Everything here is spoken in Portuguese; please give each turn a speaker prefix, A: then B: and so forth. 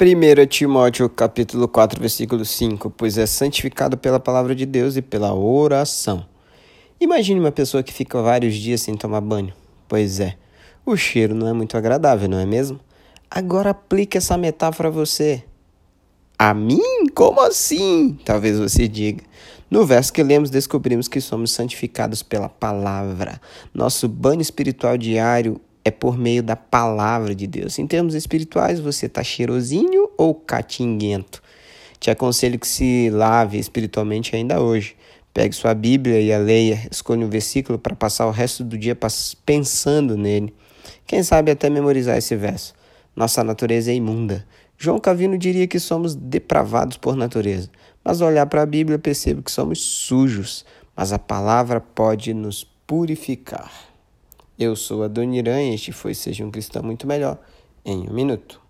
A: 1 Timóteo capítulo 4, versículo 5, pois é santificado pela palavra de Deus e pela oração. Imagine uma pessoa que fica vários dias sem tomar banho. Pois é, o cheiro não é muito agradável, não é mesmo? Agora aplique essa metáfora a você. A mim? Como assim? Talvez você diga. No verso que lemos, descobrimos que somos santificados pela palavra. Nosso banho espiritual diário é por meio da palavra de Deus. Em termos espirituais, você está cheirosinho ou catinguento? Te aconselho que se lave espiritualmente ainda hoje. Pegue sua Bíblia e a leia, escolha um versículo para passar o resto do dia pensando nele. Quem sabe até memorizar esse verso. Nossa natureza é imunda. João Calvino diria que somos depravados por natureza, mas ao olhar para a Bíblia percebo que somos sujos, mas a palavra pode nos purificar. Eu sou a Dona Irã e este foi Seja um Cristão Muito Melhor em um minuto.